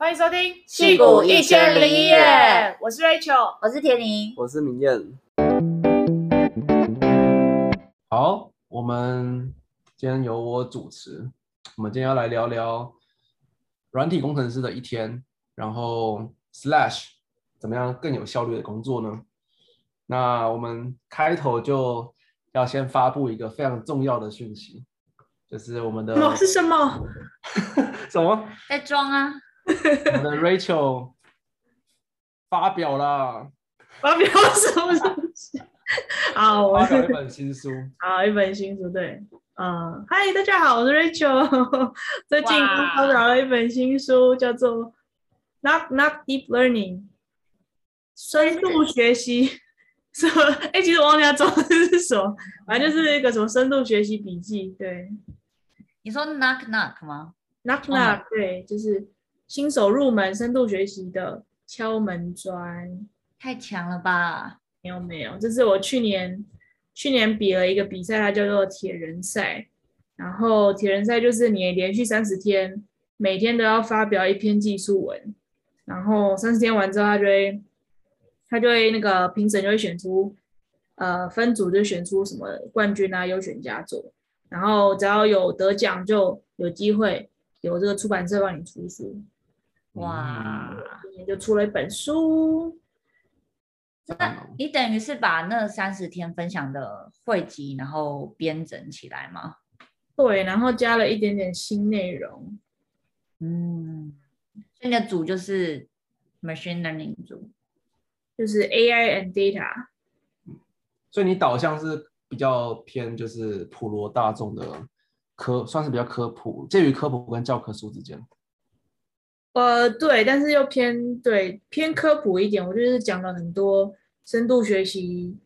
欢迎收听《戏骨一千零一夜》，我是 Rachel，我是田妮，我是明艳。好，我们今天由我主持。我们今天要来聊聊软体工程师的一天，然后 Slash 怎么样更有效率的工作呢？那我们开头就要先发布一个非常重要的讯息，就是我们的什么是什么？什么？在装啊！我们的 Rachel 发表了，发表了什么东西？好，我发表一本新书。好，一本新书，对，嗯，嗨，大家好，我是 Rachel，最近刚发表了一本新书，叫做《Not Not Deep Learning》，深度学习。什么？哎、欸，其实我忘记它中文是什么，反正就是一个什么深度学习笔记。对，你说 Knock Knock 吗？Knock Knock，对，就是。新手入门深度学习的敲门砖，太强了吧？没有没有，这是我去年去年比了一个比赛，它叫做铁人赛。然后铁人赛就是你连续三十天，每天都要发表一篇技术文，然后三十天完之后，他就会他就会那个评审就会选出，呃，分组就选出什么冠军啊、优选佳作，然后只要有得奖，就有机会有这个出版社帮你出书。哇，今年就出了一本书。那你等于是把那三十天分享的汇集，然后编整起来吗？对，然后加了一点点新内容。嗯，现在组就是 machine learning 组，就是 AI and data。所以你导向是比较偏就是普罗大众的科，算是比较科普，介于科普跟教科书之间。呃，对，但是又偏对偏科普一点。我就是讲了很多深度学习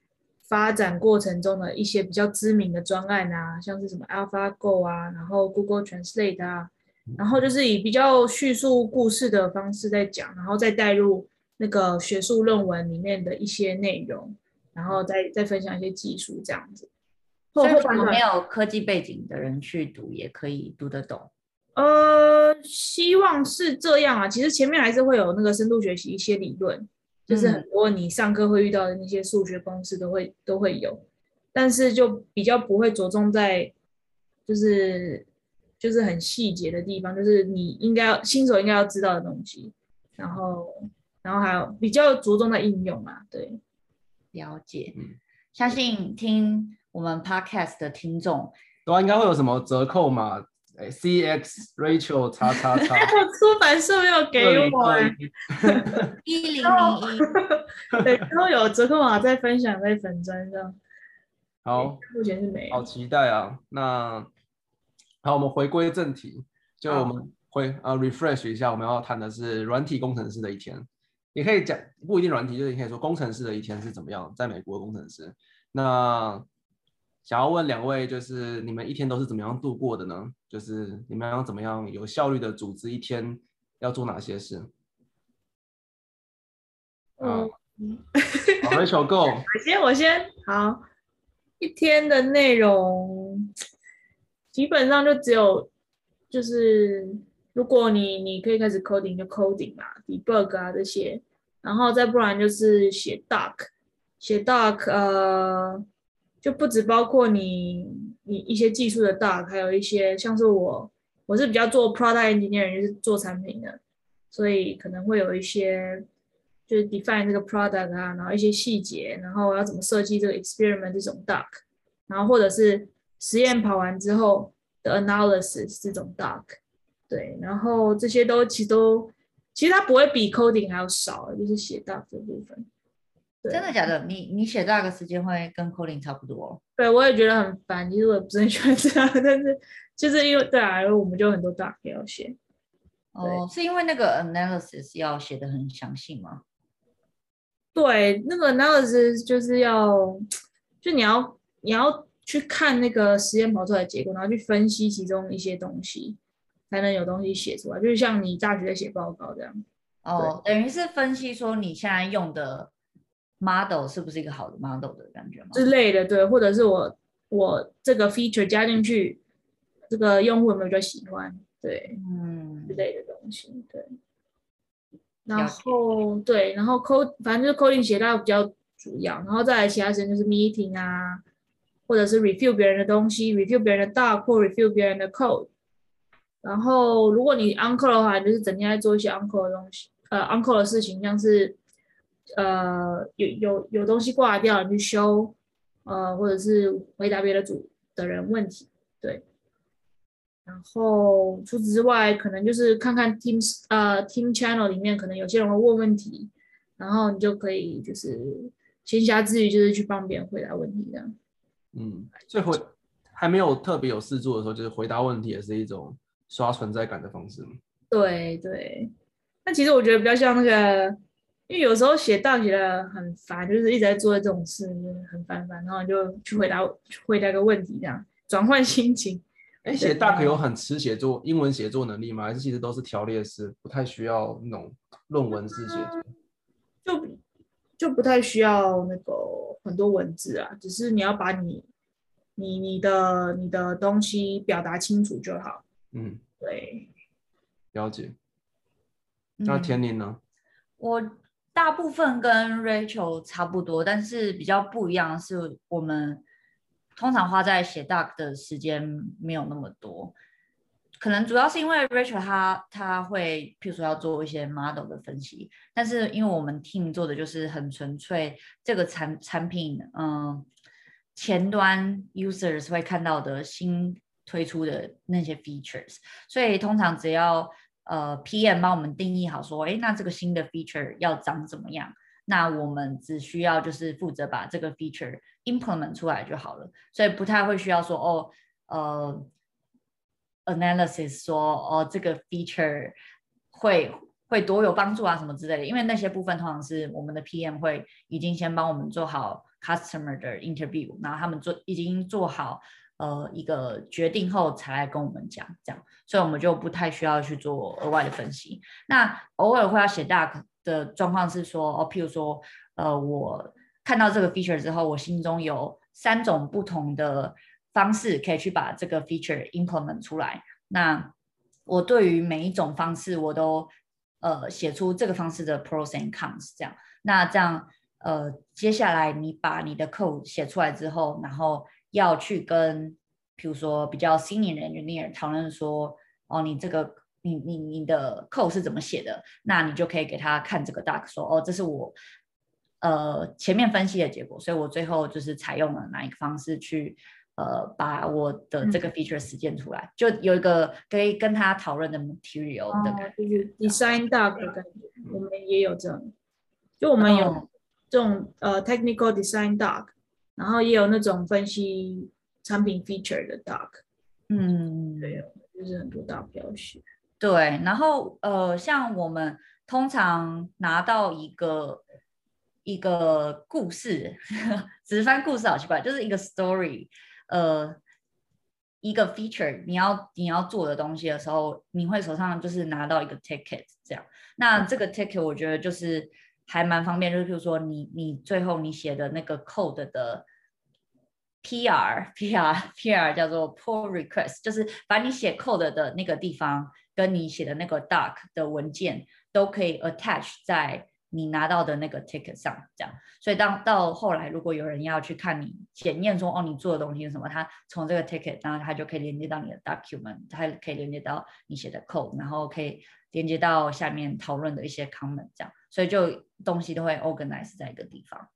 发展过程中的一些比较知名的专案啊，像是什么 AlphaGo 啊，然后 Google Translate 啊，然后就是以比较叙述故事的方式在讲，然后再带入那个学术论文里面的一些内容，然后再再分享一些技术这样子。所以，没有科技背景的人去读，也可以读得懂。呃，希望是这样啊。其实前面还是会有那个深度学习一些理论，就是很多你上课会遇到的那些数学公式都会都会有，但是就比较不会着重在就是就是很细节的地方，就是你应该要新手应该要知道的东西。然后然后还有比较着重在应用啊，对，了解。相信听我们 podcast 的听众，对啊，应该会有什么折扣码？哎，C X Rachel 叉叉叉，出版社没有给我一零零一，对，然后有折扣码再分享在粉专上。好，目前是没有。好期待啊！那好，我们回归正题，就我们回呃、uh, refresh 一下，我们要谈的是软体工程师的一天。也可以讲不一定软体，就是你可以说工程师的一天是怎么样，在美国的工程师。那想要问两位，就是你们一天都是怎么样度过的呢？就是你们要怎么样有效率的组织一天，要做哪些事？嗯，好，Rachel Go。我先，我先。好，一天的内容 基本上就只有，就是如果你你可以开始 coding 就 coding 嘛，debug 啊这些，然后再不然就是写 doc，写 doc，呃。就不只包括你你一些技术的 doc，还有一些像是我我是比较做 product engineer，就是做产品的，所以可能会有一些就是 define 这个 product 啊，然后一些细节，然后要怎么设计这个 experiment 这种 doc，然后或者是实验跑完之后的 analysis 这种 doc，对，然后这些都其实都其实它不会比 coding 还要少，就是写 doc 这部分。真的假的？你你写 doc 时间会跟 coding 差不多？对，我也觉得很烦。其实我也不是很喜欢这样，但是就是因为对啊，因为我们就很多 doc 要写。哦，是因为那个 analysis 要写的很详细吗？对，那个 analysis 就是要，就你要你要去看那个实验跑出来的结果，然后去分析其中一些东西，才能有东西写出来。就是像你大学在写报告这样。哦，等于是分析说你现在用的。Model 是不是一个好的 model 的感觉吗？之类的，对，或者是我我这个 feature 加进去，这个用户有没有比较喜欢？对，嗯，之类的东西，对。然后对，然后 code 反正就是 coding 写到比较主要，然后再来其他时间就是 meeting 啊，或者是 review 别人的东西，review 别人的 doc 或 review 别人的 code。然后如果你 on call 的话，就是整天在做一些 on call 的东西，呃 on call 的事情，像是呃有有有东西挂掉，你去修，呃或者是回答别的组的人问题，对。然后除此之外，可能就是看看 Teams 呃 Team Channel 里面，可能有些人会问问题，然后你就可以就是闲暇之余就是去帮别人回答问题这样。嗯，所以回还没有特别有事做的时候，就是回答问题也是一种刷存在感的方式。对对，那其实我觉得比较像那个，因为有时候写 doc 写的很烦，就是一直在做这种事，就是、很烦烦，然后你就去回答回答个问题这样，转换心情。哎，写大可有很吃写作英文写作能力吗？还是其实都是条列式，不太需要那种论文式写作？就就不太需要那个很多文字啊，只是你要把你你你的你的东西表达清楚就好。嗯，对，了解。那田宁呢？我大部分跟 Rachel 差不多，但是比较不一样是我们。通常花在写 doc 的时间没有那么多，可能主要是因为 Rachel 他他会，譬如说要做一些 model 的分析，但是因为我们 team 做的就是很纯粹这个产产品，嗯，前端 users 会看到的新推出的那些 features，所以通常只要呃 PM 帮我们定义好说，哎，那这个新的 feature 要长怎么样？那我们只需要就是负责把这个 feature implement 出来就好了，所以不太会需要说哦，呃，analysis 说哦这个 feature 会会多有帮助啊什么之类的，因为那些部分通常是我们的 PM 会已经先帮我们做好 customer 的 interview，然后他们做已经做好呃一个决定后才来跟我们讲这样，所以我们就不太需要去做额外的分析。那偶尔会要写 doc 的状况是说，哦，譬如说，呃，我看到这个 feature 之后，我心中有三种不同的方式可以去把这个 feature implement 出来。那我对于每一种方式，我都呃写出这个方式的 pros and cons 这样。那这样，呃，接下来你把你的 code 写出来之后，然后要去跟，比如说比较 senior engineer 讨论说，哦，你这个。你你你的 code 是怎么写的？那你就可以给他看这个 doc，说哦，这是我呃前面分析的结果，所以我最后就是采用了哪一个方式去呃把我的这个 feature 实践出来，嗯、就有一个可以跟他讨论的 material 的感觉，哦、就是 design doc 的感觉，我们也有这种，就我们有这种、哦、呃 technical design doc，然后也有那种分析产品 feature 的 doc，嗯，对，就是很多 doc 要写。对，然后呃，像我们通常拿到一个一个故事，只是翻故事好奇怪，就是一个 story，呃，一个 feature，你要你要做的东西的时候，你会手上就是拿到一个 ticket 这样。那这个 ticket 我觉得就是还蛮方便，就是比如说你你最后你写的那个 code 的 PR PR PR 叫做 pull request，就是把你写 code 的那个地方。跟你写的那个 doc 的文件都可以 attach 在你拿到的那个 ticket 上，这样。所以当到后来，如果有人要去看你检验说，哦，你做的东西是什么，他从这个 ticket，然后他就可以连接到你的 document，他可以连接到你写的 code，然后可以连接到下面讨论的一些 comment，这样。所以就东西都会 organize 在一个地方。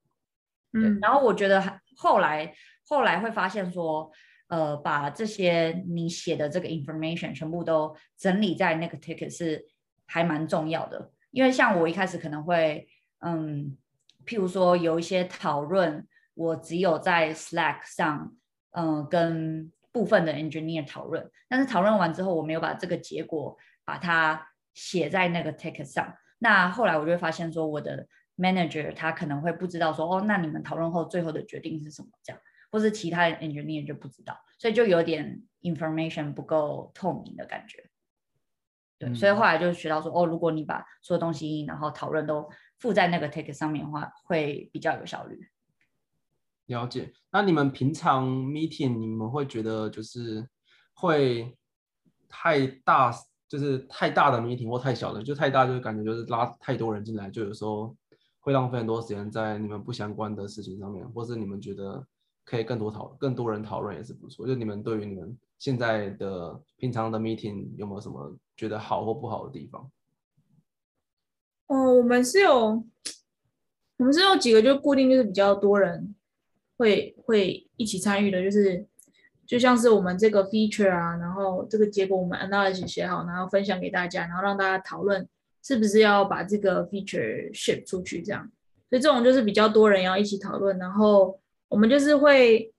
嗯，然后我觉得后来后来会发现说。呃，把这些你写的这个 information 全部都整理在那个 ticket 是还蛮重要的，因为像我一开始可能会，嗯，譬如说有一些讨论，我只有在 Slack 上，嗯，跟部分的 engineer 讨论，但是讨论完之后，我没有把这个结果把它写在那个 ticket 上，那后来我就会发现说，我的 manager 他可能会不知道说，哦，那你们讨论后最后的决定是什么这样。或是其他的 engineer 就不知道，所以就有点 information 不够透明的感觉。对，嗯、所以后来就学到说，哦，如果你把所有东西然后讨论都附在那个 ticket 上面的话，会比较有效率。了解。那你们平常 meeting 你们会觉得就是会太大就是太大的 meeting 或太小的，就太大就是感觉就是拉太多人进来，就有时候会浪费很多时间在你们不相关的事情上面，或是你们觉得可以更多讨更多人讨论也是不错。就你们对于你们现在的平常的 meeting 有没有什么觉得好或不好的地方？哦，我们是有，我们是有几个就固定就是比较多人会会一起参与的，就是。就像是我们这个 feature 啊，然后这个结果我们 analysis 写好，然后分享给大家，然后让大家讨论是不是要把这个 feature ship 出去这样。所以这种就是比较多人要一起讨论，然后我们就是会，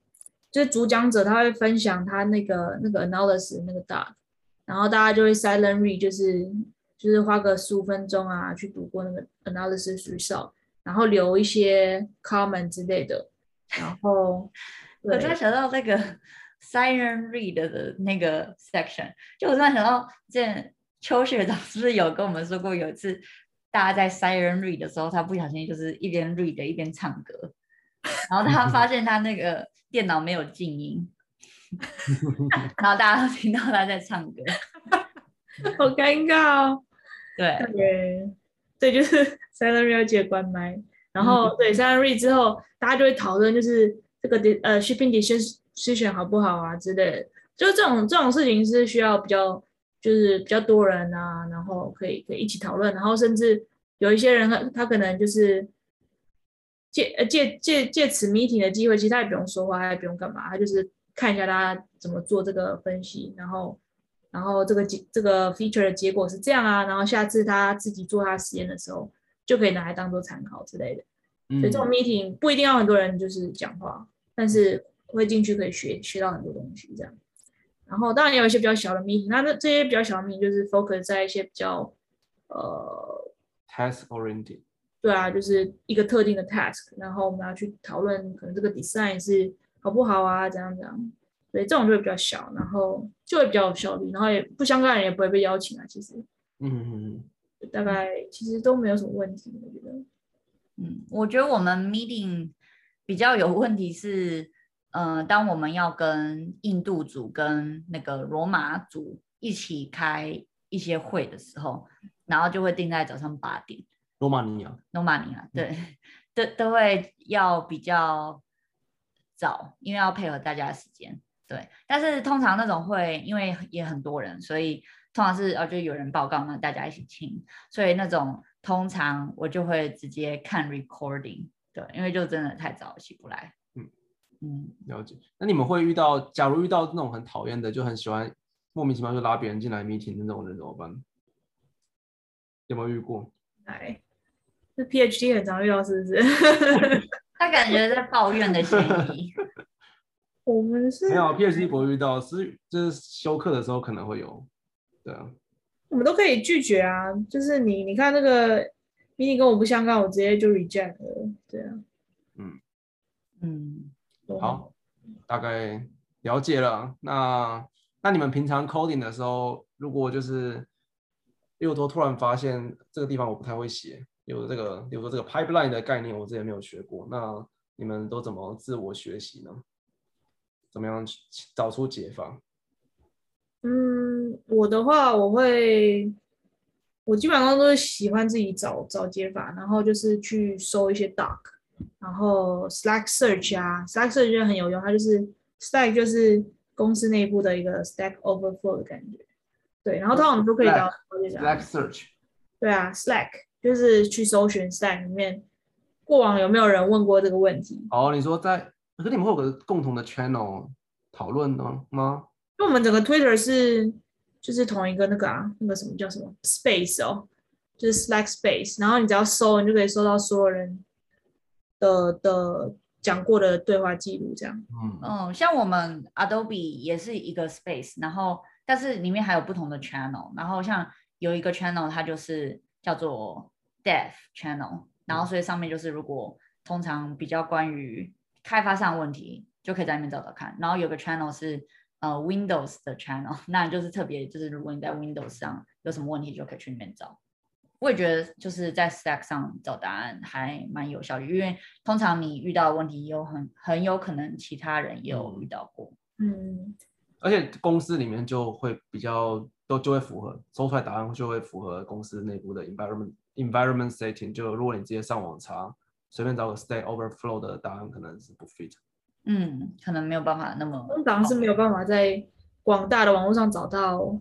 就是主讲者他会分享他那个那个 analysis 那个 doc，然后大家就会 silent read，就是就是花个十五分钟啊去读过那个 analysis result，然后留一些 comment 之类的，然后 我突然想到那个。Silent read 的那个 section，就我突然想到，之前邱学长是不是有跟我们说过，有一次大家在 Silent read 的时候，他不小心就是一边 read 一边唱歌，然后他发现他那个电脑没有静音，然后大家都听到他在唱歌，好尴尬哦。对对，对，就是 Silent read 要记得关麦，然后对 Silent read 之后，大家就会讨论，就是这个呃 shipping decision 筛选好不好啊之类的，就这种这种事情是需要比较，就是比较多人啊，然后可以可以一起讨论，然后甚至有一些人他他可能就是借呃借借借此 meeting 的机会，其实他也不用说话，他也不用干嘛，他就是看一下大家怎么做这个分析，然后然后这个结这个 feature 的结果是这样啊，然后下次他自己做他实验的时候就可以拿来当做参考之类的。所以这种 meeting 不一定要很多人就是讲话，但是。会进去可以学学到很多东西，这样。然后当然也有一些比较小的 meeting，那那这些比较小的 meeting 就是 focus 在一些比较呃 task oriented。对啊，就是一个特定的 task，然后我们要去讨论可能这个 design 是好不好啊，怎样怎样。对，这种就会比较小，然后就会比较有效率，然后也不相干的人也不会被邀请啊。其实，嗯嗯嗯，大概其实都没有什么问题，我觉得。嗯，我觉得我们 meeting 比较有问题是。嗯、呃，当我们要跟印度组跟那个罗马组一起开一些会的时候，然后就会定在早上八点。罗马尼亚，罗马尼亚，对，都都会要比较早，因为要配合大家的时间。对，但是通常那种会，因为也很多人，所以通常是哦，就有人报告，嘛大家一起听。所以那种通常我就会直接看 recording，对，因为就真的太早起不来。嗯，了解。那你们会遇到，假如遇到那种很讨厌的，就很喜欢莫名其妙就拉别人进来 meeting 的那种人怎么办？有没有遇过？哎，这 PhD 很常遇到，是不是？他感觉在抱怨的嫌疑。我们是没有 PhD 不会遇到，是就是休课的时候可能会有。对啊，我们都可以拒绝啊。就是你，你看那个 meeting 跟我不相干，我直接就 reject 了。对啊。嗯嗯。好，大概了解了。那那你们平常 coding 的时候，如果就是，又都突然发现这个地方我不太会写，有这个，比如说这个 pipeline 的概念我之前没有学过，那你们都怎么自我学习呢？怎么样找出解法？嗯，我的话，我会，我基本上都是喜欢自己找找解法，然后就是去搜一些 doc。然后 Slack Search 啊，Slack Search 就很有用，它就是 Slack 就是公司内部的一个 Stack Overflow 的感觉。对，然后通常我们都可以到 Slack Search。对啊，Slack 就是去搜寻 Slack 里面过往有没有人问过这个问题。哦，你说在，可是你们会有个共同的 channel 讨论呢吗？因为我们整个 Twitter 是就是同一个那个啊，那个什么叫什么 Space 哦，就是 Slack Space，然后你只要搜，你就可以搜到所有人。的的讲过的对话记录这样，嗯。嗯，像我们 Adobe 也是一个 space，然后但是里面还有不同的 channel，然后像有一个 channel 它就是叫做 Dev channel，然后所以上面就是如果通常比较关于开发上的问题，就可以在那边找找看，然后有个 channel 是呃 Windows 的 channel，那就是特别就是如果你在 Windows 上有什么问题，就可以去里面找。我也觉得就是在 Stack 上找答案还蛮有效率，因为通常你遇到的问题有很很有可能其他人也有遇到过。嗯，而且公司里面就会比较都就会符合，搜出来答案就会符合公司内部的 environment environment setting。就如果你直接上网查，随便找个 Stack Overflow 的答案，可能是不 fit。嗯，可能没有办法那么，通常是没有办法在广大的网络上找到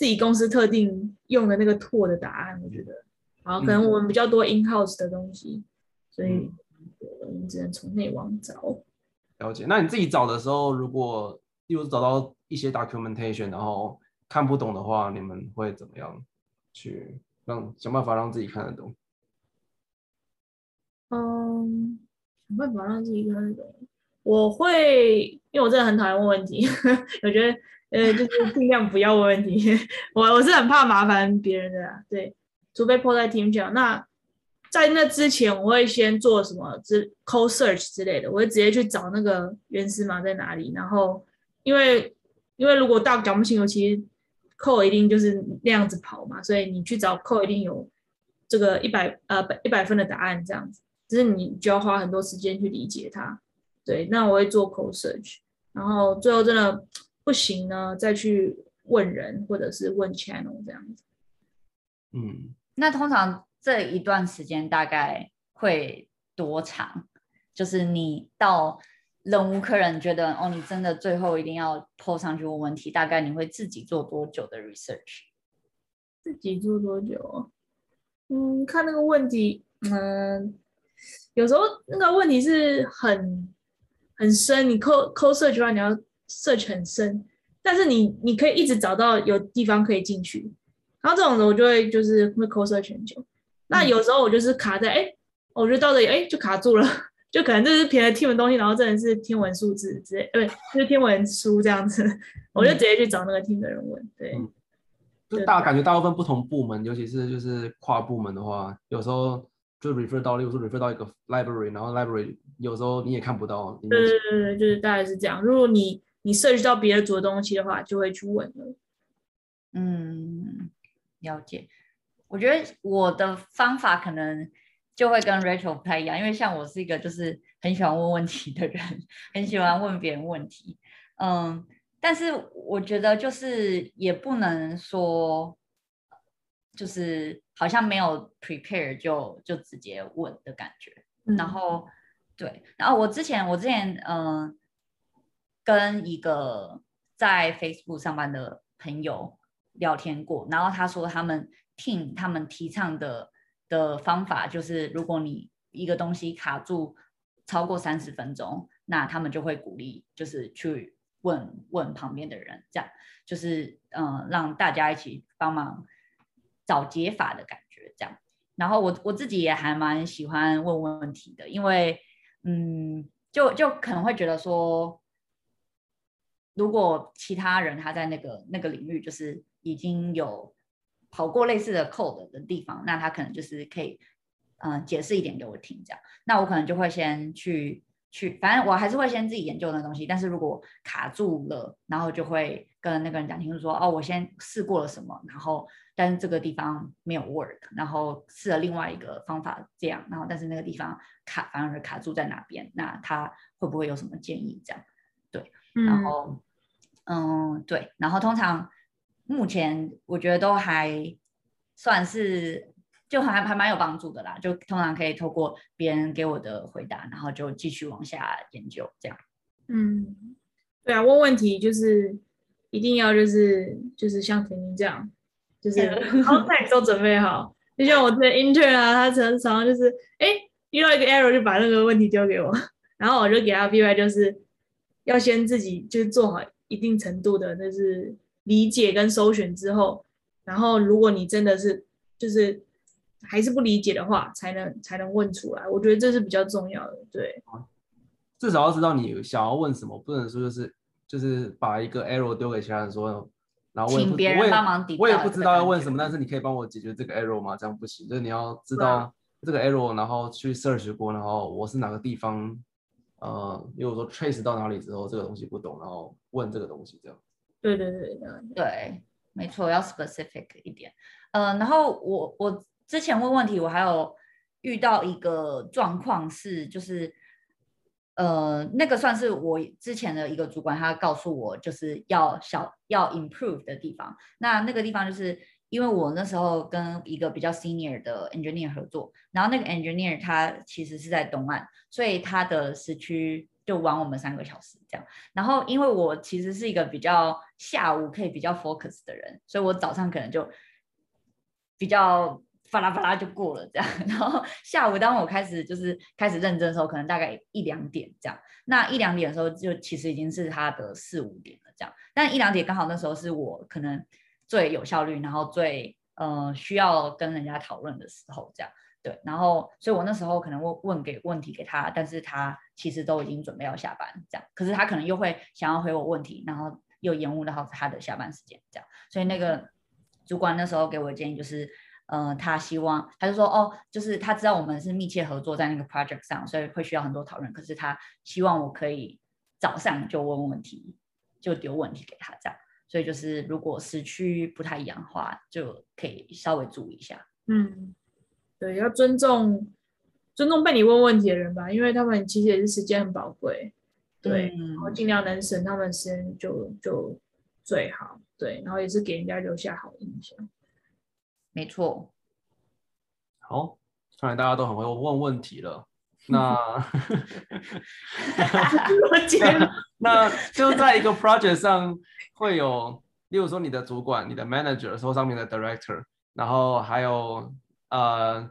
自己公司特定用的那个 tool 的答案。我觉得，然后可能我们比较多 in house 的东西，嗯、所以我们只能从内网找。了解。那你自己找的时候，如果例如找到一些 documentation，然后看不懂的话，你们会怎么样去让想办法让自己看得懂？嗯，想办法让自己看得懂。我会，因为我真的很讨厌问问题，我觉得呃，就是尽量不要问问题。我我是很怕麻烦别人的啦，对，除非 po 在 team 讲。那在那之前，我会先做什么之 c o search 之类的，我会直接去找那个原始码在哪里。然后，因为因为如果大讲不清楚，其实 c o 一定就是那样子跑嘛，所以你去找 c o 一定有这个一百呃一百分的答案这样子，只是你就要花很多时间去理解它。对，那我会做 c o search，然后最后真的不行呢，再去问人或者是问 channel 这样子。嗯，那通常这一段时间大概会多长？就是你到忍无可忍，觉得哦，你真的最后一定要 po 上去问问题，大概你会自己做多久的 research？自己做多久？嗯，看那个问题，嗯，有时候那个问题是很。很深，你 code code search 的话，你要 search 很深，但是你你可以一直找到有地方可以进去，然后这种的我就会就是会 code search 很久。那有时候我就是卡在，哎、嗯，我觉得到这里，哎，就卡住了，就可能就是别的 team 的东西，然后真的是天文数字之类，对，就是天文书这样子，我就直接去找那个 team 的人问。对，嗯、就大感觉大部分不同部门，尤其是就是跨部门的话，有时候。就 refer 到，例如说 refer 到一个 library，然后 library 有时候你也看不到。对对对，就是大概是这样。如果你你 search 到别的组的东西的话，就会去问了。嗯，了解。我觉得我的方法可能就会跟 Rachel 不太一样，因为像我是一个就是很喜欢问问题的人，很喜欢问别人问题。嗯，但是我觉得就是也不能说。就是好像没有 prepare 就就直接问的感觉，嗯、然后对，然后我之前我之前嗯、呃、跟一个在 Facebook 上班的朋友聊天过，然后他说他们 team 他们提倡的的方法就是，如果你一个东西卡住超过三十分钟，那他们就会鼓励就是去问问旁边的人，这样就是嗯、让大家一起帮忙。找解法的感觉，这样。然后我我自己也还蛮喜欢问问题的，因为嗯，就就可能会觉得说，如果其他人他在那个那个领域就是已经有跑过类似的 code 的地方，那他可能就是可以嗯、呃、解释一点给我听，这样。那我可能就会先去去，反正我还是会先自己研究那东西。但是如果卡住了，然后就会跟那个人讲清楚说，哦，我先试过了什么，然后。但是这个地方没有 work，然后试了另外一个方法，这样，然后但是那个地方卡，反而卡住在哪边？那他会不会有什么建议？这样，对，然后，嗯，嗯，对，然后通常目前我觉得都还算是就还还蛮有帮助的啦，就通常可以透过别人给我的回答，然后就继续往下研究，这样。嗯，对啊，问问题就是一定要就是就是像婷婷这样。就是 context 都准备好，就像我这 intern 啊，他常常就是，哎，遇到一个 error 就把那个问题丢给我，然后我就给他 feedback，就是要先自己就是做好一定程度的，就是理解跟搜寻之后，然后如果你真的是就是还是不理解的话，才能才能问出来。我觉得这是比较重要的，对。至少要知道你想要问什么，不能说就是就是把一个 error 丢给其他人说。然后我也不，请别人帮忙我也，我也不知道要问什么，但是你可以帮我解决这个 error 吗？这样不行，就是你要知道这个 error，然后去 search 过，然后我是哪个地方，呃，如果说 trace 到哪里之后，这个东西不懂，然后问这个东西这样。对对对对，对，没错，要 specific 一点。呃，然后我我之前问问题，我还有遇到一个状况是，就是。呃，那个算是我之前的一个主管，他告诉我就是要小要 improve 的地方。那那个地方就是因为我那时候跟一个比较 senior 的 engineer 合作，然后那个 engineer 他其实是在东岸，所以他的时区就晚我们三个小时这样。然后因为我其实是一个比较下午可以比较 focus 的人，所以我早上可能就比较。巴拉巴拉就过了这样，然后下午当我开始就是开始认真的时候，可能大概一两点这样。那一两点的时候，就其实已经是他的四五点了这样。但一两点刚好那时候是我可能最有效率，然后最呃需要跟人家讨论的时候这样。对，然后所以我那时候可能问问给问题给他，但是他其实都已经准备要下班这样。可是他可能又会想要回我问题，然后又延误到他的下班时间这样。所以那个主管那时候给我的建议就是。呃，他希望，他就说，哦，就是他知道我们是密切合作在那个 project 上，所以会需要很多讨论。可是他希望我可以早上就问问题，就丢问题给他这样。所以就是如果时区不太一样的话，就可以稍微注意一下。嗯，对，要尊重尊重被你问问题的人吧，因为他们其实也是时间很宝贵，对，嗯、然后尽量能省他们时间就就最好，对，然后也是给人家留下好印象。没错，好，看来大家都很会问问题了。那，那，那就在一个 project 上会有，例如说你的主管、你的 manager，说上面的 director，然后还有呃，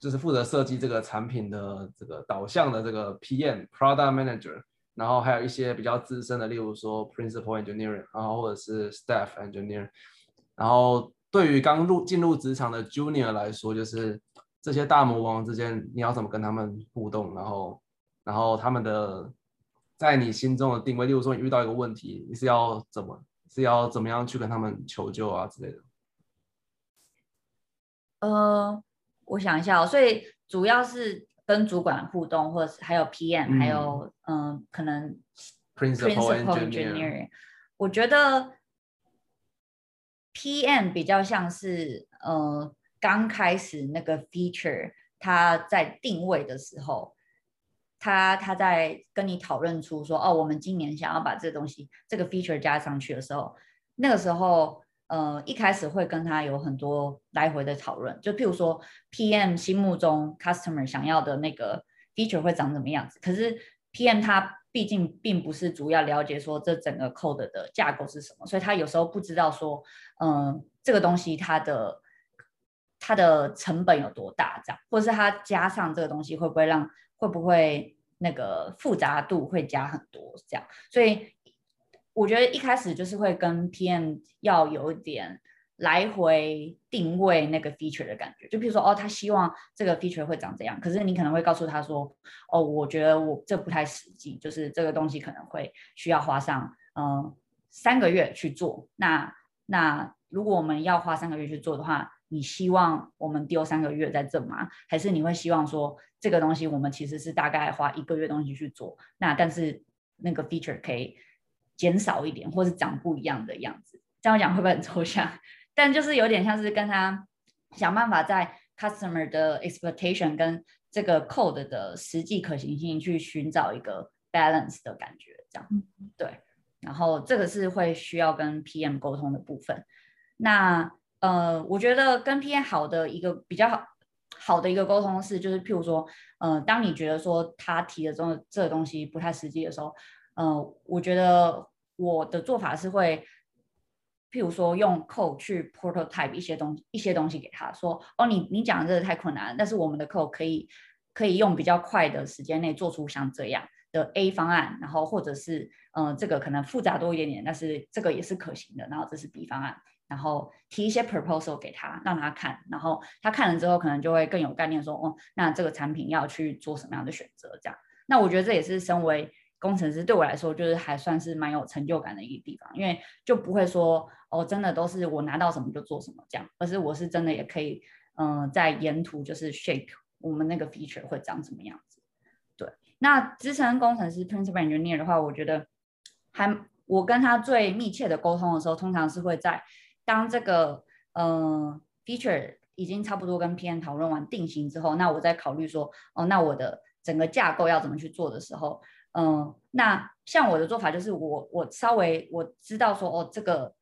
就是负责设计这个产品的这个导向的这个 PM（product manager），然后还有一些比较资深的，例如说 principal engineer，然后或者是 staff engineer，然后。对于刚入进入职场的 junior 来说，就是这些大魔王之间，你要怎么跟他们互动？然后，然后他们的在你心中的定位，例如说你遇到一个问题，你是要怎么是要怎么样去跟他们求救啊之类的？呃，我想一下哦，所以主要是跟主管互动，或者是还有 PM，、嗯、还有嗯、呃，可能 principal engineer，我觉得。PM 比较像是呃刚开始那个 feature，它在定位的时候，他他在跟你讨论出说哦，我们今年想要把这个东西这个 feature 加上去的时候，那个时候呃一开始会跟他有很多来回的讨论，就譬如说 PM 心目中 customer 想要的那个 feature 会长什么样子，可是 PM 他。毕竟并不是主要了解说这整个 code 的架构是什么，所以他有时候不知道说，嗯，这个东西它的它的成本有多大，这样，或者是他加上这个东西会不会让会不会那个复杂度会加很多，这样，所以我觉得一开始就是会跟 PM 要有一点。来回定位那个 feature 的感觉，就比如说哦，他希望这个 feature 会长这样，可是你可能会告诉他说，哦，我觉得我这不太实际，就是这个东西可能会需要花上嗯、三个月去做。那那如果我们要花三个月去做的话，你希望我们丢三个月在这吗？还是你会希望说这个东西我们其实是大概花一个月东西去做，那但是那个 feature 可以减少一点，或是长不一样的样子？这样讲会不会很抽象？但就是有点像是跟他想办法在 customer 的 expectation 跟这个 code 的实际可行性去寻找一个 balance 的感觉，这样对。然后这个是会需要跟 PM 沟通的部分。那呃，我觉得跟 PM 好的一个比较好好的一个沟通是，就是譬如说，呃，当你觉得说他提的这这个东西不太实际的时候，呃，我觉得我的做法是会。譬如说用 code 去 prototype 一些东西，一些东西给他说，哦，你你讲的这个太困难，但是我们的 code 可以可以用比较快的时间内做出像这样的 A 方案，然后或者是嗯、呃，这个可能复杂多一点点，但是这个也是可行的，然后这是 B 方案，然后提一些 proposal 给他，让他看，然后他看了之后，可能就会更有概念说，哦，那这个产品要去做什么样的选择，这样，那我觉得这也是身为工程师对我来说，就是还算是蛮有成就感的一个地方，因为就不会说哦，真的都是我拿到什么就做什么这样，而是我是真的也可以，嗯、在沿途就是 shape 我们那个 feature 会长什么样子。对，那资深工程师 principal engineer 的话，我觉得还我跟他最密切的沟通的时候，通常是会在当这个嗯、呃、feature 已经差不多跟 PM 讨论完定型之后，那我再考虑说，哦，那我的整个架构要怎么去做的时候。嗯，那像我的做法就是我我稍微我知道说哦这个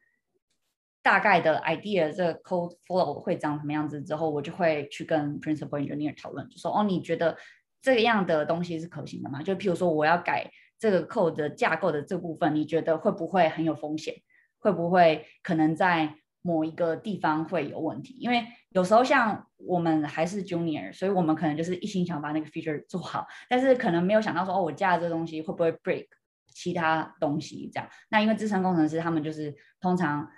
大概的 idea 这个 code flow 会长什么样子之后，我就会去跟 principal engineer 讨论，就说哦你觉得这样的东西是可行的吗？就譬如说我要改这个 code 的架构的这部分，你觉得会不会很有风险？会不会可能在某一个地方会有问题？因为有时候像我们还是 junior，所以我们可能就是一心想把那个 feature 做好，但是可能没有想到说哦，我加的这东西会不会 break 其他东西这样。那因为资深工程师他们就是通常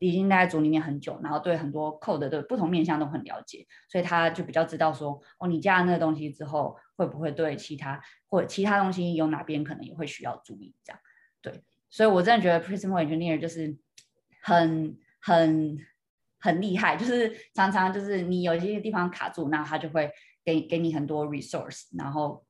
已经待在组里面很久，然后对很多 code 的不同面向都很了解，所以他就比较知道说哦，你加了那个东西之后会不会对其他或者其他东西有哪边可能也会需要注意这样。对，所以我真的觉得 principal engineer 就是很很。很厉害，就是常常就是你有一些地方卡住，那他就会给给你很多 resource，然后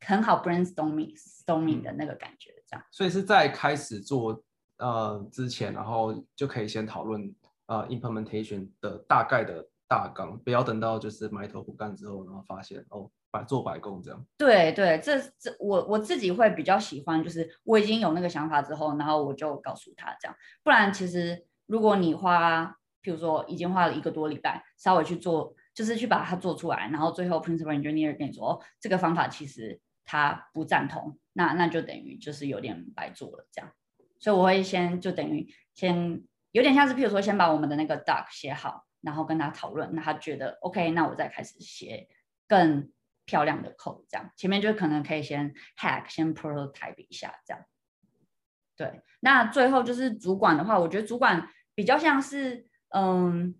很好 brainstorming，storming 的那个感觉，这样。所以是在开始做呃之前，然后就可以先讨论呃 implementation 的大概的大纲，不要等到就是埋头苦干之后，然后发现哦做白工这样。对对，这这我我自己会比较喜欢，就是我已经有那个想法之后，然后我就告诉他这样，不然其实如果你花。譬如说，已经花了一个多礼拜，稍微去做，就是去把它做出来，然后最后 principal engineer 跟你说，哦，这个方法其实他不赞同，那那就等于就是有点白做了这样。所以我会先就等于先有点像是，譬如说先把我们的那个 doc 写好，然后跟他讨论，那他觉得 OK，那我再开始写更漂亮的 code，这样前面就可能可以先 hack，先 prototype 一下这样。对，那最后就是主管的话，我觉得主管比较像是。嗯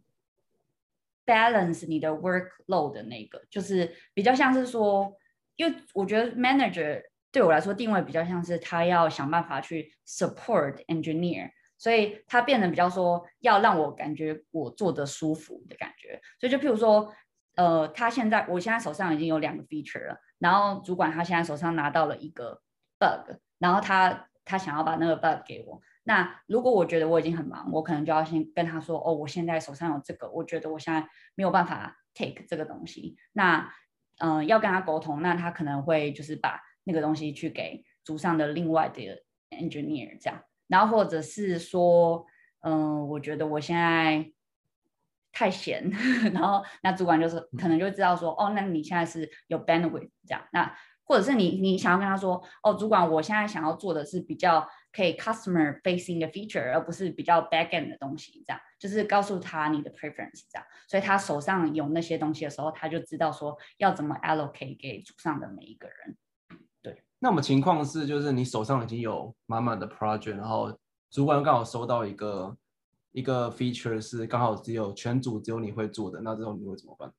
，balance 你的 workload 的那个，就是比较像是说，因为我觉得 manager 对我来说定位比较像是他要想办法去 support engineer，所以他变得比较说要让我感觉我做得舒服的感觉。所以就譬如说，呃，他现在我现在手上已经有两个 feature 了，然后主管他现在手上拿到了一个 bug，然后他他想要把那个 bug 给我。那如果我觉得我已经很忙，我可能就要先跟他说，哦，我现在手上有这个，我觉得我现在没有办法 take 这个东西。那，嗯、要跟他沟通，那他可能会就是把那个东西去给组上的另外的 engineer 这样，然后或者是说，嗯、我觉得我现在太闲，然后那主管就是可能就知道说，哦，那你现在是有 bandwidth 这样，那或者是你你想要跟他说，哦，主管，我现在想要做的是比较。可以 customer facing 的 feature，而不是比较 back end 的东西，这样就是告诉他你的 preference，这样，所以他手上有那些东西的时候，他就知道说要怎么 allocate 给组上的每一个人。对，那我们情况是，就是你手上已经有满满的 project，然后主管刚好收到一个一个 feature 是刚好只有全组只有你会做的，那这种你会怎么办？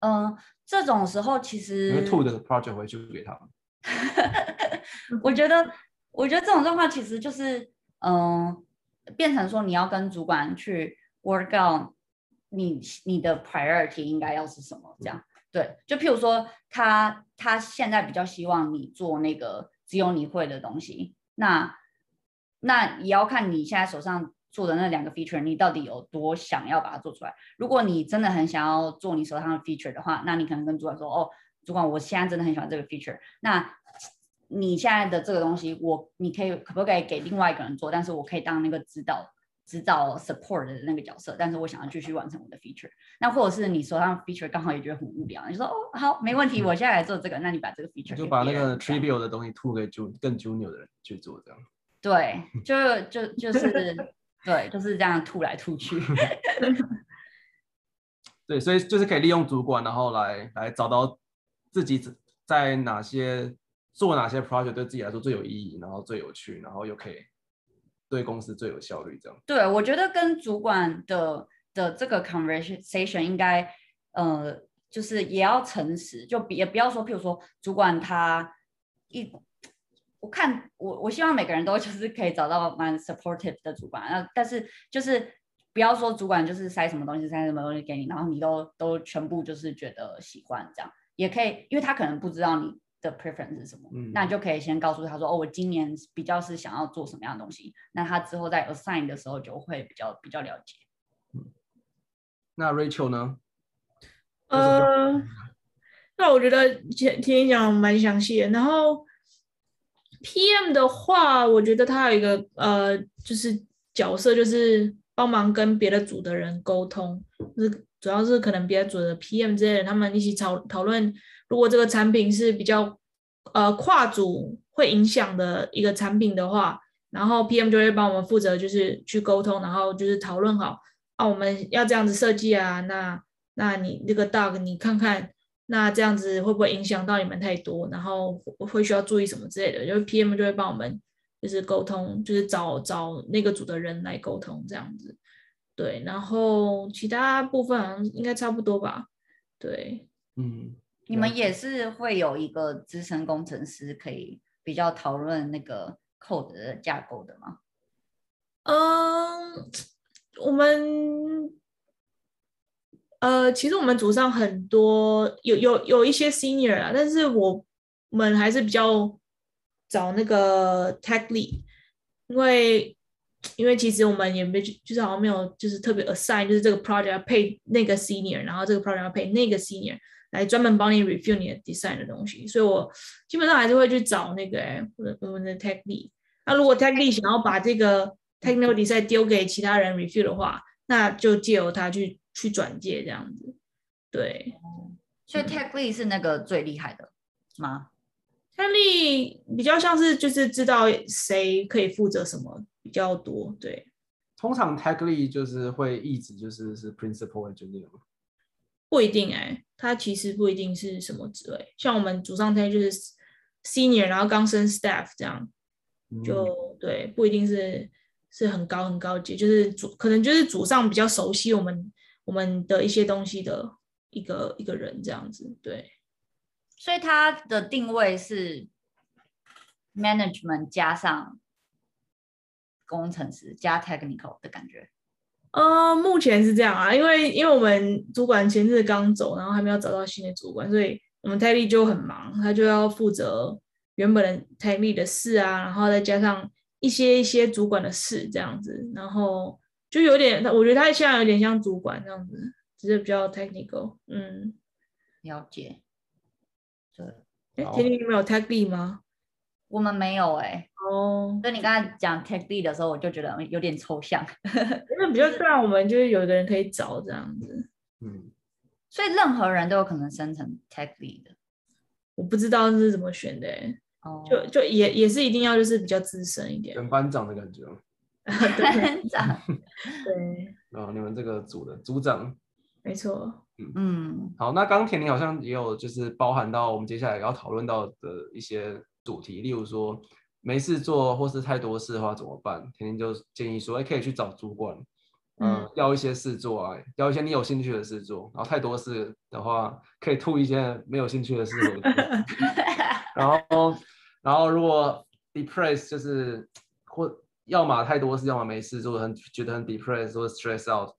嗯，这种时候其实因为吐的 project 回去给他们，我觉得。我觉得这种状况其实就是，嗯、呃，变成说你要跟主管去 work out 你你的 priority 应该要是什么，这样对。就譬如说他他现在比较希望你做那个只有你会的东西，那那也要看你现在手上做的那两个 feature，你到底有多想要把它做出来。如果你真的很想要做你手上的 feature 的话，那你可能跟主管说，哦，主管，我现在真的很喜欢这个 feature，那。你现在的这个东西，我你可以可不可以给另外一个人做？但是我可以当那个指导、指导 support 的那个角色。但是我想要继续完成我的 feature。那或者是你手上 feature 刚好也觉得很无聊，你说哦好，没问题，我现在来做这个。那你把这个 feature 就把那个 trivial 的东西吐给 jun 更 junior 的人去做这样。对，就就就是对，就是这样吐来吐去。对，所以就是可以利用主管，然后来来找到自己在哪些。做哪些 project 对自己来说最有意义，然后最有趣，然后又可以对公司最有效率，这样。对，我觉得跟主管的的这个 conversation 应该，呃，就是也要诚实，就也不要说，譬如说主管他一，我看我我希望每个人都就是可以找到蛮 supportive 的主管，那但是就是不要说主管就是塞什么东西塞什么东西给你，然后你都都全部就是觉得喜欢这样，也可以，因为他可能不知道你。的 preference 是什么？嗯，那你就可以先告诉他说，哦，我今年比较是想要做什么样的东西，那他之后在 assign 的时候就会比较比较了解。嗯，那 Rachel 呢？呃，那我觉得听听讲蛮详细的，然后 PM 的话，我觉得他有一个呃，就是角色，就是帮忙跟别的组的人沟通，就是主要是可能别的组的 PM 之类的，他们一起讨讨论，如果这个产品是比较呃跨组会影响的一个产品的话，然后 PM 就会帮我们负责，就是去沟通，然后就是讨论好啊，我们要这样子设计啊，那那你这个 Dog，你看看。那这样子会不会影响到你们太多？然后会需要注意什么之类的？就是 PM 就会帮我们就是沟通，就是找找那个组的人来沟通这样子。对，然后其他部分好像应该差不多吧。对，嗯，你们也是会有一个资深工程师可以比较讨论那个 code 的架构的吗？嗯，我们。呃，其实我们组上很多有有有一些 senior 啊，但是我们还是比较找那个 tech lead，因为因为其实我们也没就是好像没有就是特别 assign，就是这个 project 配那个 senior，然后这个 project 配那个 senior 来专门帮你 review 你的 design 的东西，所以我基本上还是会去找那个我的我们的 tech lead。那如果 tech lead 想要把这个 technical design 丢给其他人 review 的话，那就借由他去。去转介这样子，对，所以 tech lead 是那个最厉害的吗？tech lead 比较像是就是知道谁可以负责什么比较多，对。通常 tech lead 就是会一直就是是 principal engineer 吗？不一定哎、欸，他其实不一定是什么职位，像我们组上 tech 就是 senior，然后刚升 staff 这样，就、嗯、对，不一定是是很高很高级，就是组可能就是组上比较熟悉我们。我们的一些东西的一个一个人这样子，对，所以他的定位是 management 加上工程师加 technical 的感觉。呃，目前是这样啊，因为因为我们主管前日刚走，然后还没有找到新的主管，所以我们 tech lead 就很忙，他就要负责原本的 tech lead 的事啊，然后再加上一些一些主管的事这样子，然后。就有点，我觉得他现在有点像主管这样子，只是比较 technical。嗯，了解。对，哎，天天你们有 tech lead 吗？我们没有哎、欸。哦。所以你刚才讲 tech lead 的时候，我就觉得有点抽象。因为比较大，我们就是有一个人可以找这样子。嗯。所以任何人都有可能生成 tech lead 的。我不知道是怎么选的、欸。哦。就就也也是一定要就是比较资深一点。跟班长的感觉。班 长，对，哦，你们这个组的组长，没错，嗯。嗯，好，那刚刚恬婷好像也有就是包含到我们接下来要讨论到的一些主题，例如说没事做或是太多事的话怎么办？恬婷就建议说，哎，可以去找主管，嗯、呃，要一些事做啊，要一些你有兴趣的事做，然后太多事的话，可以吐一些没有兴趣的事回去，然后，然后如果 depress 就是或要么太多事，要么没事做，很觉得很 depressed 或者 stress out，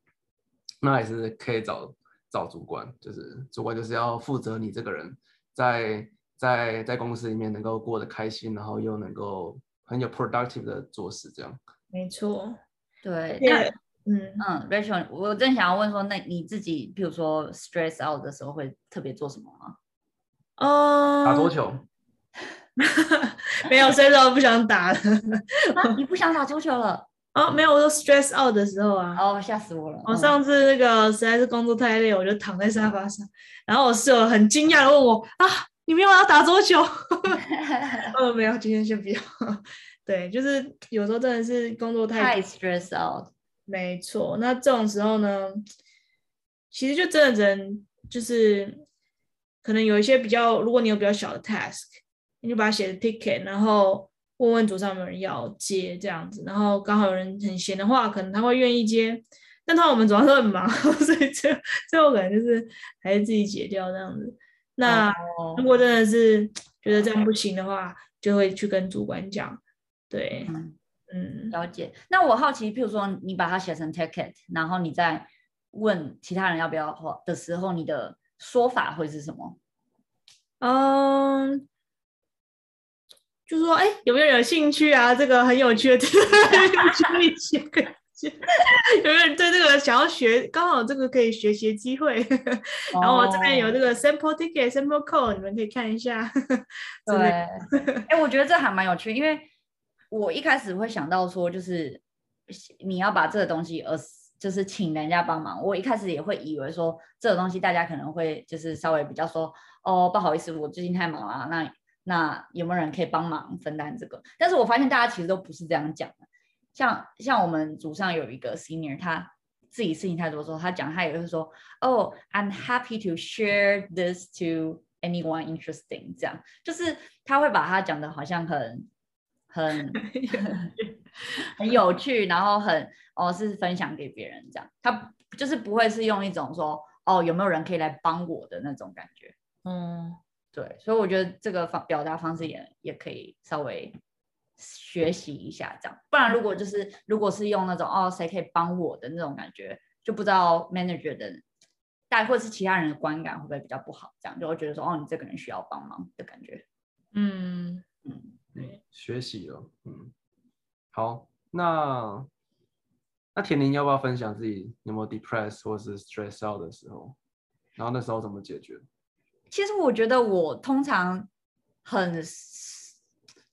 那还是可以找找主管，就是主管就是要负责你这个人在在在公司里面能够过得开心，然后又能够很有 productive 的做事，这样。没错，对。那嗯嗯，Rachel，我正想要问说，那你自己，比如说 stress out 的时候会特别做什么吗？嗯，打桌球。没有，谁都不想打了。啊，你不想打足球了？啊，没有，我说 stress out 的时候啊。哦，吓死我了！我上次那个实在是工作太累，我就躺在沙发上，然后我室友很惊讶的问我：“啊，你没有要打桌球？” 哦，没有，今天先不要。对，就是有时候真的是工作太太 stress out。没错，那这种时候呢，其实就真的只能就是可能有一些比较，如果你有比较小的 task。你就把它写的 ticket，然后问问组上有没有人要接这样子，然后刚好有人很闲的话，可能他会愿意接。但他我们主要是很忙，所以最后最后可能就是还是自己解掉这样子。那如果真的是觉得这样不行的话，就会去跟主管讲。对，嗯，嗯，了解。那我好奇，譬如说你把它写成 ticket，然后你再问其他人要不要的时候，你的说法会是什么？嗯。就说哎，有没有人有兴趣啊？这个很有趣的，很有趣的一些，有没有人对这个想要学？刚好这个可以学习机会。然后我这边有这个 sample ticket、sample code，你们可以看一下。对，哎、欸，我觉得这还蛮有趣，因为我一开始会想到说，就是你要把这个东西，呃，就是请人家帮忙。我一开始也会以为说，这个东西大家可能会就是稍微比较说，哦，不好意思，我最近太忙了，那那有没有人可以帮忙分担这个？但是我发现大家其实都不是这样讲的。像像我们组上有一个 senior，他自己事情太多的时候，他讲他也会说，哦，I'm happy to share this to anyone interesting，这样就是他会把他讲的好像很很 很有趣，然后很哦是分享给别人这样，他就是不会是用一种说哦有没有人可以来帮我的那种感觉，嗯，对，所以我觉得这个方表达方式也也可以稍微。学习一下这样，不然如果就是如果是用那种哦谁可以帮我的那种感觉，就不知道 manager 的带或者是其他人的观感会不会比较不好，这样就会觉得说哦你这个人需要帮忙的感觉。嗯嗯，对，学习了，嗯，好，那那田宁要不要分享自己有没有 depressed 或是 stress out 的时候，然后那时候怎么解决？其实我觉得我通常很。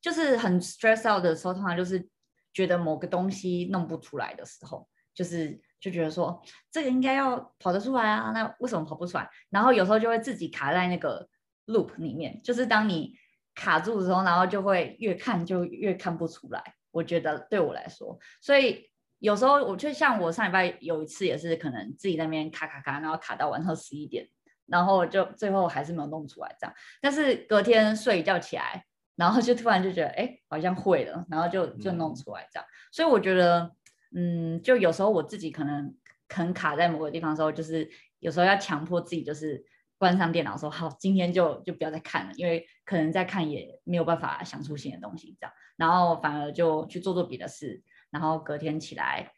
就是很 stress out 的时候，通常就是觉得某个东西弄不出来的时候，就是就觉得说这个应该要跑得出来啊，那为什么跑不出来？然后有时候就会自己卡在那个 loop 里面，就是当你卡住的时候，然后就会越看就越看不出来。我觉得对我来说，所以有时候我就像我上礼拜有一次也是可能自己那边卡卡卡，然后卡到晚上十一点，然后就最后还是没有弄出来这样。但是隔天睡一觉起来。然后就突然就觉得，哎，好像会了，然后就就弄出来这样。所以我觉得，嗯，就有时候我自己可能很卡在某个地方的时候，就是有时候要强迫自己，就是关上电脑说，好，今天就就不要再看了，因为可能再看也没有办法想出新的东西这样。然后反而就去做做别的事，然后隔天起来，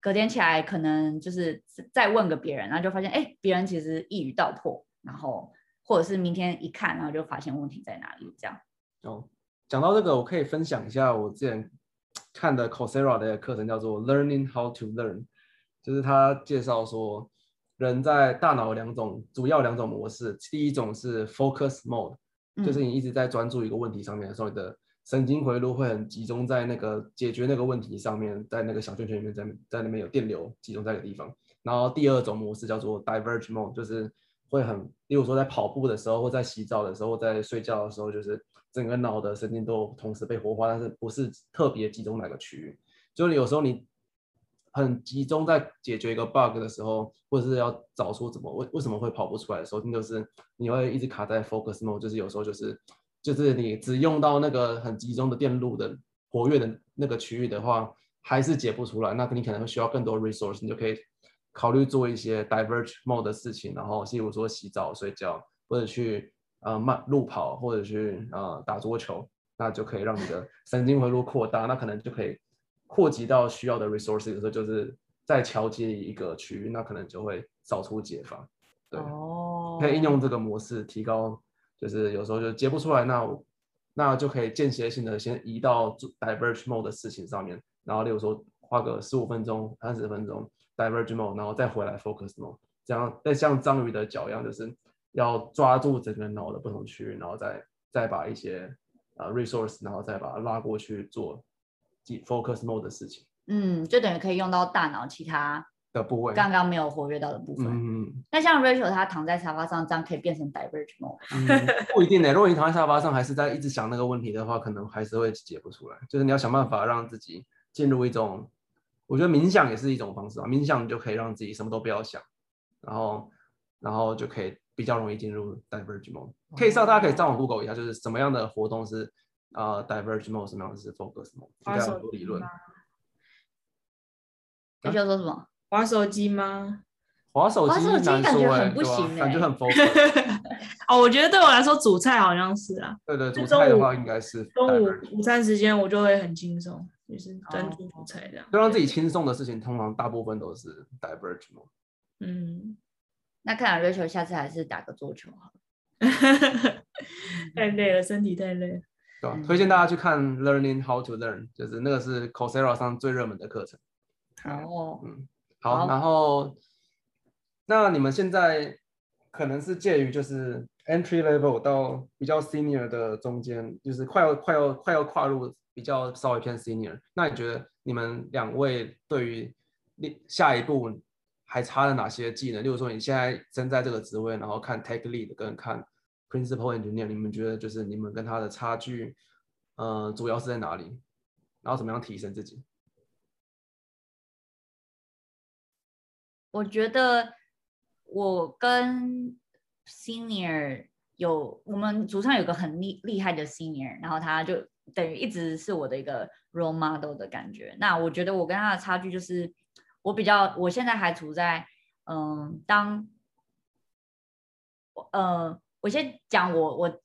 隔天起来可能就是再问个别人，然后就发现，哎，别人其实一语道破，然后或者是明天一看，然后就发现问题在哪里这样。哦，讲到这个，我可以分享一下我之前看的 Coursera 的课程，叫做 Learning How to Learn，就是他介绍说，人在大脑有两种主要两种模式，第一种是 Focus Mode，就是你一直在专注一个问题上面的时候，你的神经回路会很集中在那个解决那个问题上面，在那个小圈圈里面，在在那边有电流集中在一个地方。然后第二种模式叫做 Diverge Mode，就是会很，例如说在跑步的时候，或在洗澡的时候，在睡觉的时候，就是。整个脑的神经都同时被活化，但是不是特别集中哪个区域。就是有时候你很集中在解决一个 bug 的时候，或者是要找出怎么为为什么会跑不出来的时候，那就是你会一直卡在 focus mode，就是有时候就是就是你只用到那个很集中的电路的活跃的那个区域的话，还是解不出来。那你可能会需要更多 resource，你就可以考虑做一些 diverge mode 的事情，然后例如说洗澡、睡觉或者去。呃，慢路跑或者去呃打桌球，那就可以让你的神经回路扩大，那可能就可以扩及到需要的 resources 的时候，就是再桥接一个区域，那可能就会找出解法。对，哦，可以应用这个模式提高，就是有时候就接不出来，那那就可以间歇性的先移到 diverge mode 的事情上面，然后例如说花个十五分钟、三十分钟 diverge mode，然后再回来 focus mode，这样再像章鱼的脚一样，就是。要抓住整个脑的不同区域，然后再再把一些呃 resource，然后再把它拉过去做 focus mode 的事情。嗯，就等于可以用到大脑其他的部位，刚刚没有活跃到的部分。嗯，那像 Rachel 她躺在沙发上，这样可以变成 diverge mode？嗯，不一定呢。如果你躺在沙发上，还是在一直想那个问题的话，可能还是会解不出来。就是你要想办法让自己进入一种，我觉得冥想也是一种方式啊。冥想就可以让自己什么都不要想，然后然后就可以。比较容易进入 diverge mode，可以上，大家可以上网 Google 一下，就是什么样的活动是啊、呃、diverge mode，什么样的是 focus mode，应该有很多理论。你要说什么？滑手机吗？滑手机感觉很不行、欸，感觉很 focus。哦，我觉得对我来说煮菜好像是啊。对对，煮菜的话应该是中午午餐时间我就会很轻松，就是专注煮菜这样。就让自己轻松的事情，通常大部分都是 diverge。嗯。那看来 Rachel 下次还是打个桌球好 太累了，身体太累了。对、啊，推荐大家去看 Learning How to Learn，就是那个是 Coursera 上最热门的课程。哦，嗯，好，好然后那你们现在可能是介于就是 entry level 到比较 senior 的中间，就是快要快要快要跨入比较稍微偏 senior。那你觉得你们两位对于下一步还差了哪些技能？例如说你现在身在这个职位，然后看 tech lead 跟看 principal engineer，你们觉得就是你们跟他的差距，呃，主要是在哪里？然后怎么样提升自己？我觉得我跟 senior 有，我们组上有个很厉厉害的 senior，然后他就等于一直是我的一个 role model 的感觉。那我觉得我跟他的差距就是，我比较，我现在还处在，嗯，当，呃，我先讲我我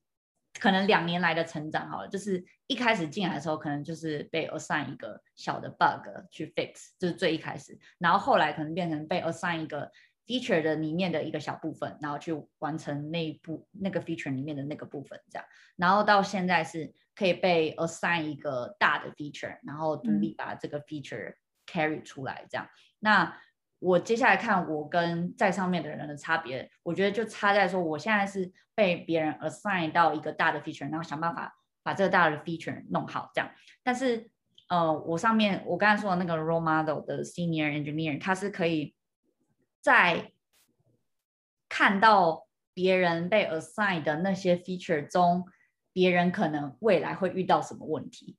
可能两年来的成长好了，就是一开始进来的时候，可能就是被 assign 一个小的 bug 去 fix，就是最一开始，然后后来可能变成被 assign 一个 feature 的里面的一个小部分，然后去完成那一部那个 feature 里面的那个部分，这样，然后到现在是可以被 assign 一个大的 feature，然后独立把这个 feature carry 出来，这样。嗯、那我接下来看我跟在上面的人的差别，我觉得就差在说，我现在是被别人 assign 到一个大的 feature，然后想办法把这个大的 feature 弄好，这样。但是呃，我上面我刚才说的那个 role model 的 senior engineer，他是可以。在看到别人被 assign 的那些 feature 中，别人可能未来会遇到什么问题，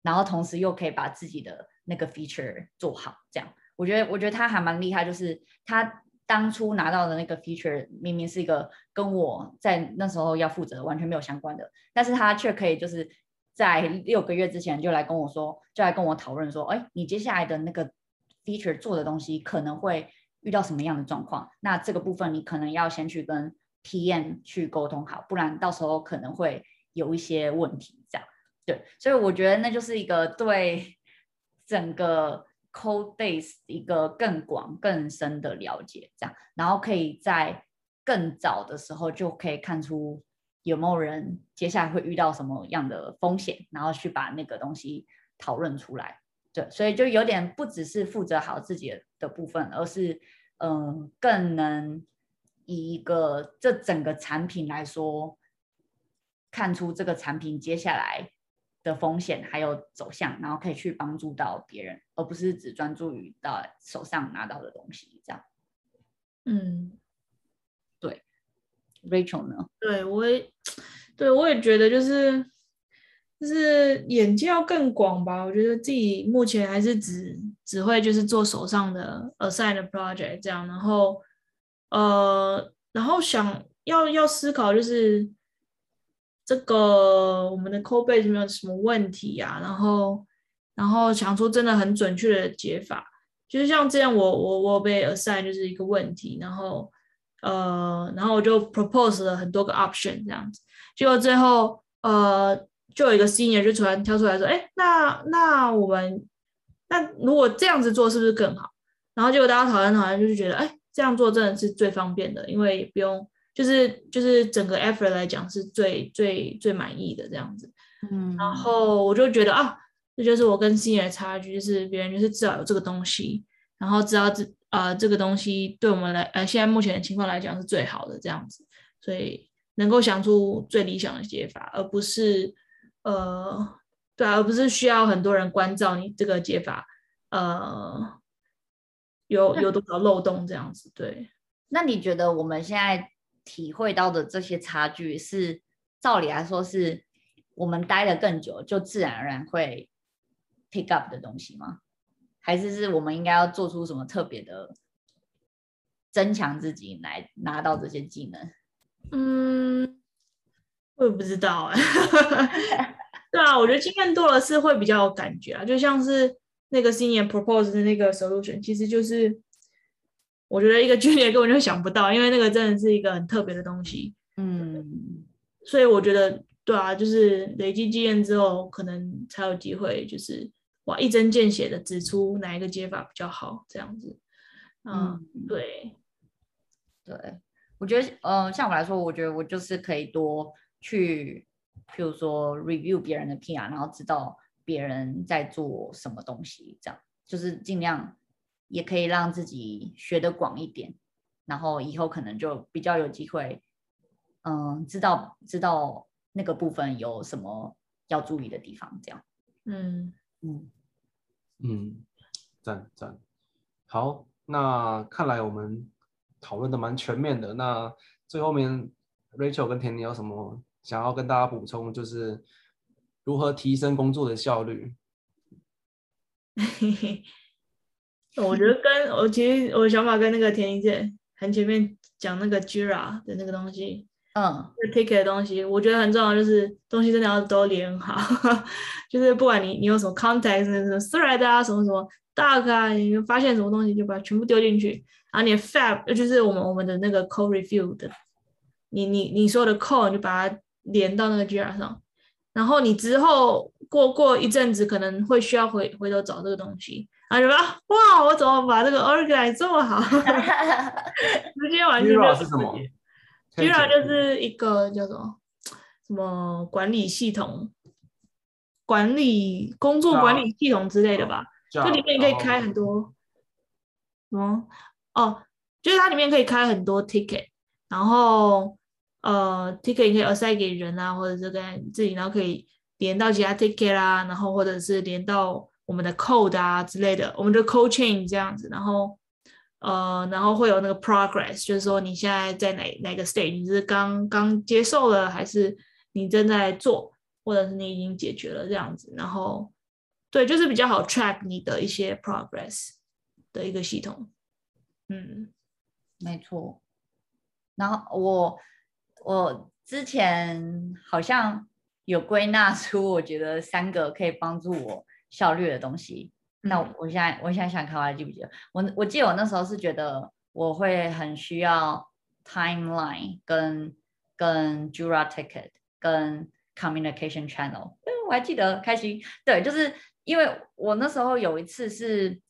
然后同时又可以把自己的那个 feature 做好，这样我觉得，我觉得他还蛮厉害，就是他当初拿到的那个 feature 明明是一个跟我在那时候要负责完全没有相关的，但是他却可以就是在六个月之前就来跟我说，就来跟我讨论说，哎，你接下来的那个 feature 做的东西可能会。遇到什么样的状况，那这个部分你可能要先去跟 PM 去沟通好，不然到时候可能会有一些问题。这样，对，所以我觉得那就是一个对整个 code base 一个更广更深的了解，这样，然后可以在更早的时候就可以看出有没有人接下来会遇到什么样的风险，然后去把那个东西讨论出来。对，所以就有点不只是负责好自己的部分，而是嗯、更能以一个这整个产品来说，看出这个产品接下来的风险还有走向，然后可以去帮助到别人，而不是只专注于到手上拿到的东西这样。嗯，对，Rachel 呢？对，我也，对，我也觉得就是。就是眼界要更广吧，我觉得自己目前还是只只会就是做手上的 assigned project 这样，然后呃，然后想要要思考就是这个我们的 code base 没有什么问题呀、然后然后想出真的很准确的解法，就是像这样我我我被 assign 就是一个问题，然后呃，然后我就 propose 了很多个 option 这样子，结果最后呃。就有一个 senior 就突然跳出来说：“哎，那那我们那如果这样子做是不是更好？”然后结果大家讨论讨论，就是觉得：“哎，这样做真的是最方便的，因为不用就是就是整个 effort 来讲是最最最满意的这样子。”嗯，然后我就觉得啊，这就是我跟 senior 的差距，就是别人就是至少有这个东西，然后知道这啊这个东西对我们来呃现在目前的情况来讲是最好的这样子，所以能够想出最理想的解法，而不是。呃，对啊，而不是需要很多人关照你这个解法，呃，有有多少漏洞这样子？对。那你觉得我们现在体会到的这些差距，是照理来说是我们待得更久，就自然而然会 pick up 的东西吗？还是是我们应该要做出什么特别的增强自己来拿到这些技能？嗯。我也不知道哎，对啊，我觉得经验多了是会比较有感觉啊，就像是那个 senior propose 的那个 solution，其实就是我觉得一个 junior 根本就想不到，因为那个真的是一个很特别的东西，嗯，所以我觉得对啊，就是累积经验之后，可能才有机会，就是哇一针见血的指出哪一个解法比较好，这样子，嗯，嗯对，对，我觉得，嗯、呃，像我来说，我觉得我就是可以多。去，譬如说 review 别人的 PR，然后知道别人在做什么东西，这样就是尽量也可以让自己学得广一点，然后以后可能就比较有机会，嗯，知道知道那个部分有什么要注意的地方，这样。嗯嗯嗯，赞赞，好，那看来我们讨论的蛮全面的。那最后面，Rachel 跟田妮有什么想要跟大家补充？就是如何提升工作的效率？我觉得跟我其实我的想法跟那个田一姐很前面讲那个 Jira 的那个东西。嗯，就 ticket 的东西，我觉得很重要，就是东西真的要都连好，就是不管你你有什么 context，什么 thread 啊，什么什么 doc 啊，你发现什么东西就把它全部丢进去，然后你的 fab 就是我们我们的那个 code review 的，你你你所有的 code 就把它连到那个 Jira 上，然后你之后过过一阵子可能会需要回回头找这个东西，然后就说哇，我怎么把这个 organize 这么好，直接完全，Jira 是什么？Jira 就是一个叫做什么管理系统、管理工作管理系统之类的吧。这里面可以开很多，什么？哦，就是它里面可以开很多 ticket，然后呃，ticket 你可以 assign 给人啊，或者是跟自己，然后可以连到其他 ticket 啊，然后或者是连到我们的 code 啊之类的，我们的 code chain 这样子，然后。呃，然后会有那个 progress，就是说你现在在哪哪个 stage，你是刚刚接受了，还是你正在做，或者是你已经解决了这样子。然后，对，就是比较好 track 你的一些 progress 的一个系统。嗯，没错。然后我我之前好像有归纳出，我觉得三个可以帮助我效率的东西。那我现在，我现在想看，我还记不记得？我我记得我那时候是觉得我会很需要 timeline 跟跟 Jura ticket 跟 communication channel。嗯，我还记得开心。对，就是因为我那时候有一次是，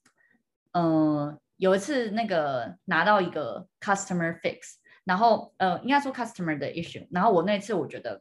嗯、呃，有一次那个拿到一个 customer fix，然后呃，应该说 customer 的 issue，然后我那次我觉得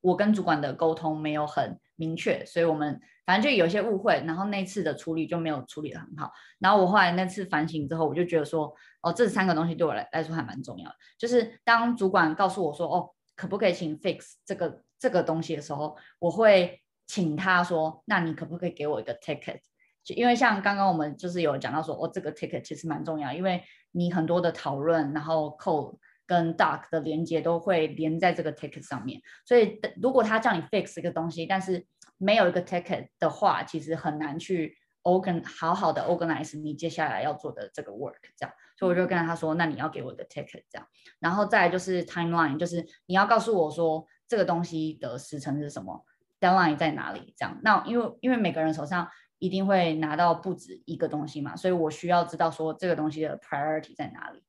我跟主管的沟通没有很明确，所以我们。反正就有些误会，然后那次的处理就没有处理得很好。然后我后来那次反省之后，我就觉得说，哦，这三个东西对我来来说还蛮重要的。就是当主管告诉我说，哦，可不可以请 fix 这个这个东西的时候，我会请他说，那你可不可以给我一个 ticket？就因为像刚刚我们就是有讲到说，哦，这个 ticket 其实蛮重要，因为你很多的讨论，然后扣跟 doc 的连接都会连在这个 ticket 上面。所以如果他叫你 fix 一个东西，但是没有一个 ticket 的话，其实很难去 organ 好好的 organize 你接下来要做的这个 work，这样，所以我就跟他说，那你要给我一个 ticket，这样，然后再就是 timeline，就是你要告诉我说这个东西的时程是什么，deadline 在哪里，这样。那因为因为每个人手上一定会拿到不止一个东西嘛，所以我需要知道说这个东西的 priority 在哪里。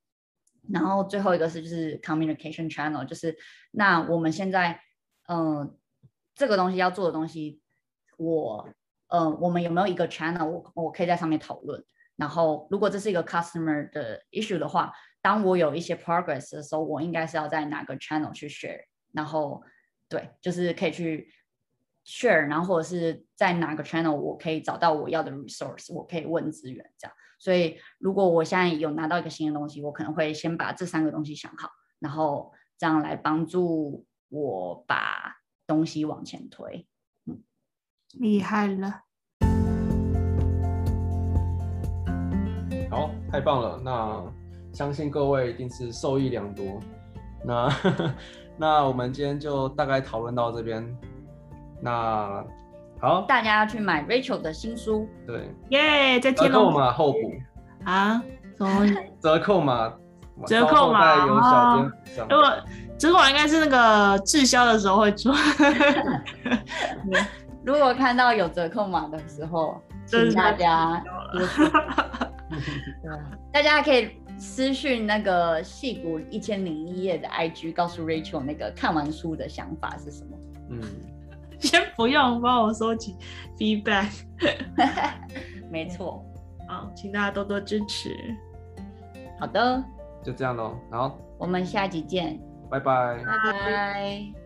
然后最后一个是就是 communication channel，就是那我们现在嗯。这个东西要做的东西，我，呃，我们有没有一个 channel，我我可以在上面讨论。然后，如果这是一个 customer 的 issue 的话，当我有一些 progress 的时候，我应该是要在哪个 channel 去 share。然后，对，就是可以去 share，然后或者是在哪个 channel 我可以找到我要的 resource，我可以问资源这样。所以，如果我现在有拿到一个新的东西，我可能会先把这三个东西想好，然后这样来帮助我把。东西往前推，嗯，厉害了，好，太棒了，那相信各位一定是受益良多。那 那我们今天就大概讨论到这边。那好，大家要去买 Rachel 的新书，对，耶，在折扣码后补啊？什么？折扣码，折扣码有小编，如果。折扣码应该是那个滞销的时候会出。如果看到有折扣码的时候，请大家大家可以私讯那个戏骨一千零一夜的 IG，告诉 Rachel 那个看完书的想法是什么。嗯，先不用帮我收集 feedback。没错，好，请大家多多支持。好的，就这样喽，好，我们下集见。拜拜。拜拜。